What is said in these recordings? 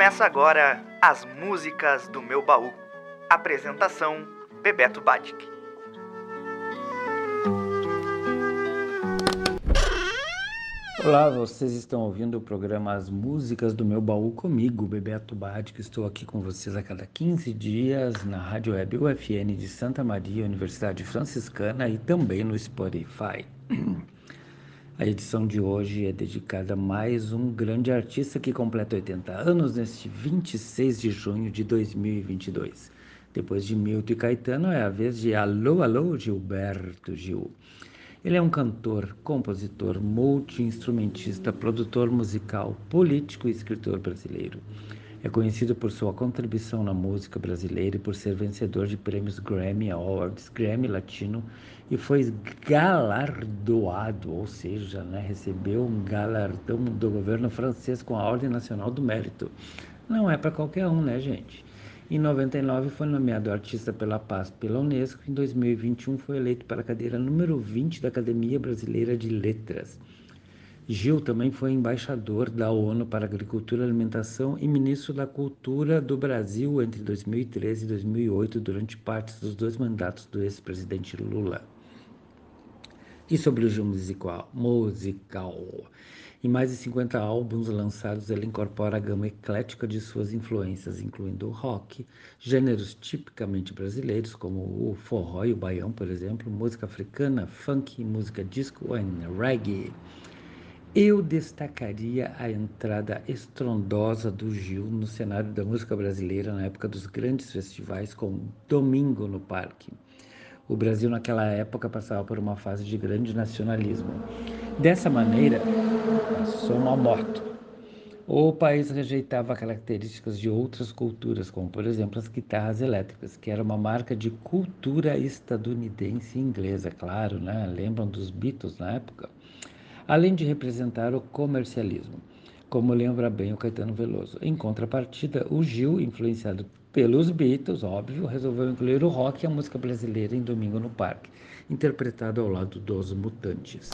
Começa agora as músicas do meu baú. Apresentação Bebeto Batic. Olá, vocês estão ouvindo o programa As Músicas do Meu Baú comigo, Bebeto Badic. Estou aqui com vocês a cada 15 dias na Rádio Web UFN de Santa Maria, Universidade Franciscana e também no Spotify. A edição de hoje é dedicada a mais um grande artista que completa 80 anos neste 26 de junho de 2022. Depois de Milton e Caetano, é a vez de Alô, Alô, Gilberto Gil. Ele é um cantor, compositor, multi-instrumentista, produtor musical, político e escritor brasileiro. É conhecido por sua contribuição na música brasileira e por ser vencedor de prêmios Grammy Awards, Grammy Latino e foi galardoado, ou seja, né, recebeu um galardão do governo francês com a Ordem Nacional do Mérito. Não é para qualquer um, né, gente? Em 99 foi nomeado artista pela paz pela Unesco. Em 2021 foi eleito para a cadeira número 20 da Academia Brasileira de Letras. Gil também foi embaixador da ONU para Agricultura e Alimentação e ministro da Cultura do Brasil entre 2013 e 2008, durante parte dos dois mandatos do ex-presidente Lula. E sobre o Gil musical, musical. Em mais de 50 álbuns lançados, ele incorpora a gama eclética de suas influências, incluindo o rock, gêneros tipicamente brasileiros, como o forró e o baião, por exemplo, música africana, funk, música disco e reggae. Eu destacaria a entrada estrondosa do Gil no cenário da música brasileira na época dos grandes festivais, como Domingo no Parque. O Brasil, naquela época, passava por uma fase de grande nacionalismo. Dessa maneira, passou uma moto. O país rejeitava características de outras culturas, como, por exemplo, as guitarras elétricas, que era uma marca de cultura estadunidense e inglesa, claro, né? Lembram dos Beatles na época? Além de representar o comercialismo, como lembra bem o Caetano Veloso. Em contrapartida, o Gil, influenciado pelos Beatles, óbvio, resolveu incluir o rock e a música brasileira em Domingo no Parque, interpretado ao lado dos Mutantes.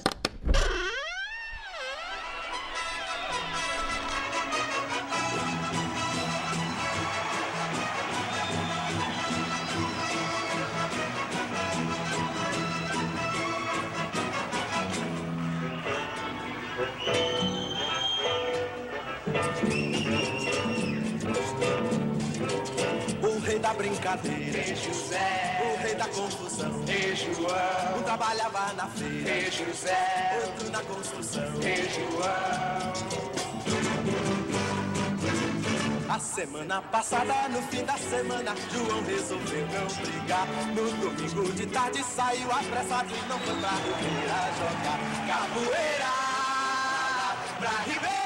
Brincadeira. José, o rei da confusão. E João, um trabalhava na feira. E José, outro na construção. E João. A semana passada, no fim da semana, João resolveu não brigar. No domingo de tarde saiu apressado e não foi pra Ribeira jogar capoeira. Pra Ribeira.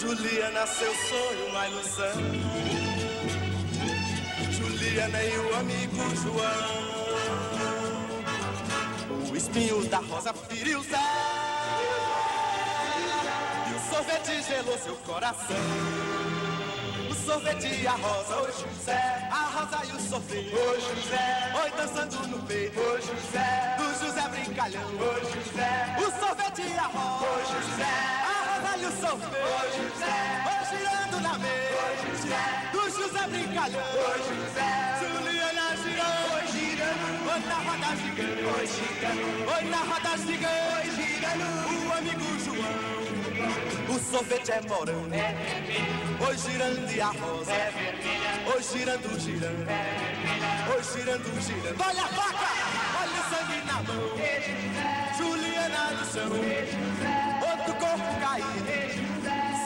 Juliana, seu sonho, uma ilusão. Juliana e o amigo João. O espinho da rosa feriu Zé. E o sorvete gelou seu coração. O sorvete a rosa, oi José. A rosa e o sorvete, oi José. Oi dançando no peito, oi José. Do José brincalhão, oi José. O sorvete a rosa, oi José e. Ô José, ô girando na mesa. Ô José, do José brincalhão. Ô José, Juliana girando. Oi girando, oi na roda gigante. Oi girando, oi na roda gigante. Oi girando, o amigo João. O sorvete é morango, é vermelho. Oi girando e a rosa é vermelha. Oi girando, girando. É vermelha. Oi girando, girando. Olha a faca, olha o sangue na mão. Juliana no chão.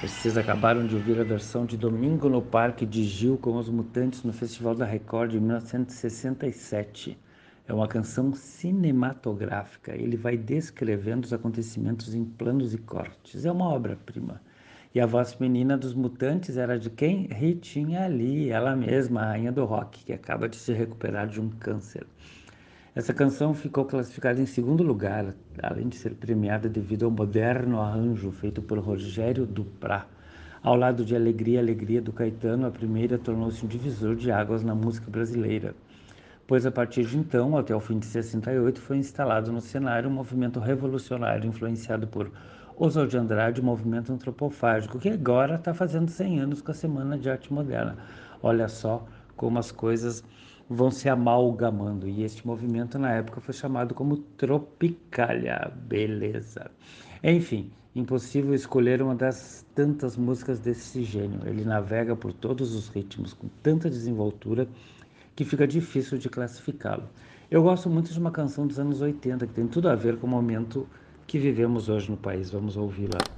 Vocês acabaram de ouvir a versão de Domingo no Parque de Gil com os Mutantes no Festival da Record de 1967. É uma canção cinematográfica. Ele vai descrevendo os acontecimentos em planos e cortes. É uma obra-prima. E a voz feminina dos Mutantes era de quem? Ritinha Lee, ela mesma, a rainha do rock, que acaba de se recuperar de um câncer. Essa canção ficou classificada em segundo lugar, além de ser premiada devido ao moderno arranjo feito por Rogério Duprá. Ao lado de Alegria, Alegria do Caetano, a primeira tornou-se um divisor de águas na música brasileira, pois a partir de então, até o fim de 68, foi instalado no cenário um movimento revolucionário influenciado por Oswald de Andrade, movimento antropofágico, que agora está fazendo 100 anos com a Semana de Arte Moderna. Olha só como as coisas vão se amalgamando. E este movimento na época foi chamado como Tropicália. Beleza. Enfim, impossível escolher uma das tantas músicas desse gênio. Ele navega por todos os ritmos com tanta desenvoltura que fica difícil de classificá-lo. Eu gosto muito de uma canção dos anos 80 que tem tudo a ver com o momento que vivemos hoje no país. Vamos ouvi-la.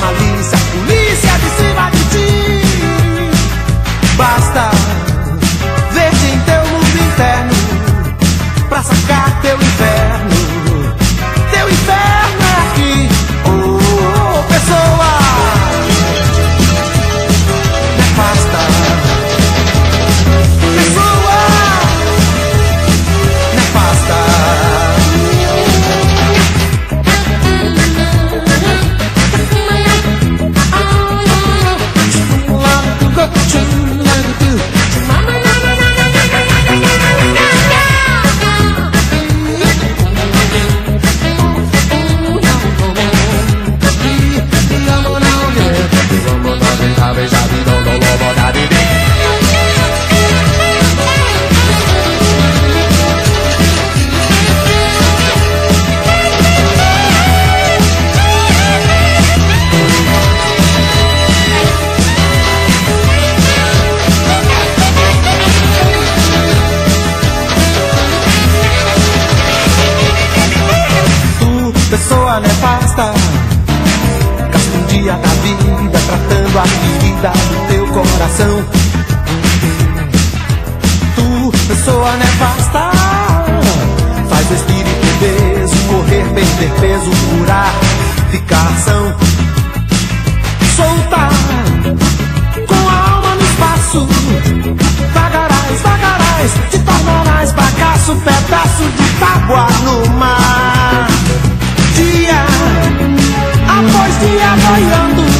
correr bem perder peso, curar, ficar são. Soltar com a alma no espaço. Vagarás, vagarás, te tornarás bagaço, pedaço de tábua no mar. Dia após dia boiando,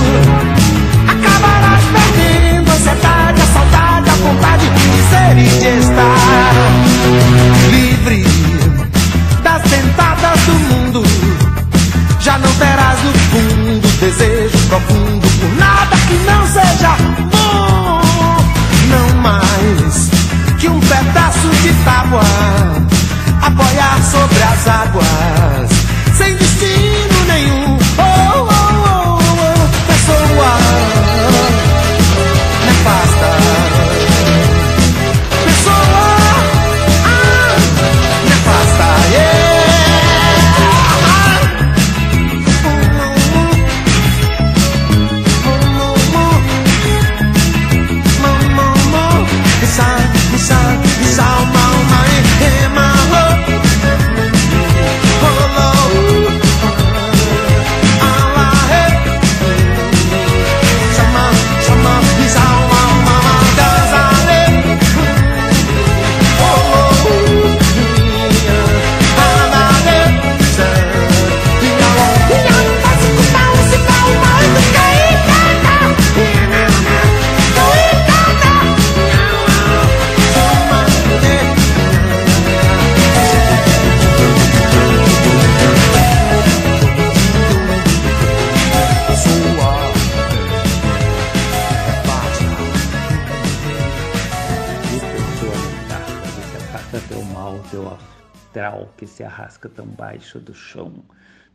se arrasca tão baixo do chão.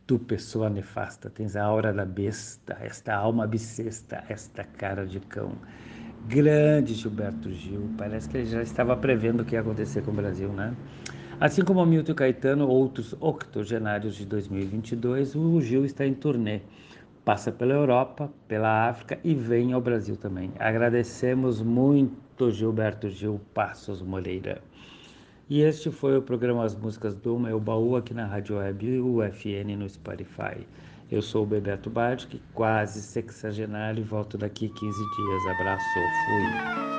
Tu, pessoa nefasta, tens a aura da besta, esta alma bissexta, esta cara de cão. Grande Gilberto Gil, parece que ele já estava prevendo o que ia acontecer com o Brasil, né? Assim como Milton Caetano, outros octogenários de 2022, o Gil está em turnê. Passa pela Europa, pela África e vem ao Brasil também. Agradecemos muito Gilberto Gil Passos Moreira. E este foi o programa As Músicas do Meu Baú aqui na Rádio Web UFN no Spotify. Eu sou o Bebeto Badic, quase sexagenário e volto daqui 15 dias. Abraço, fui.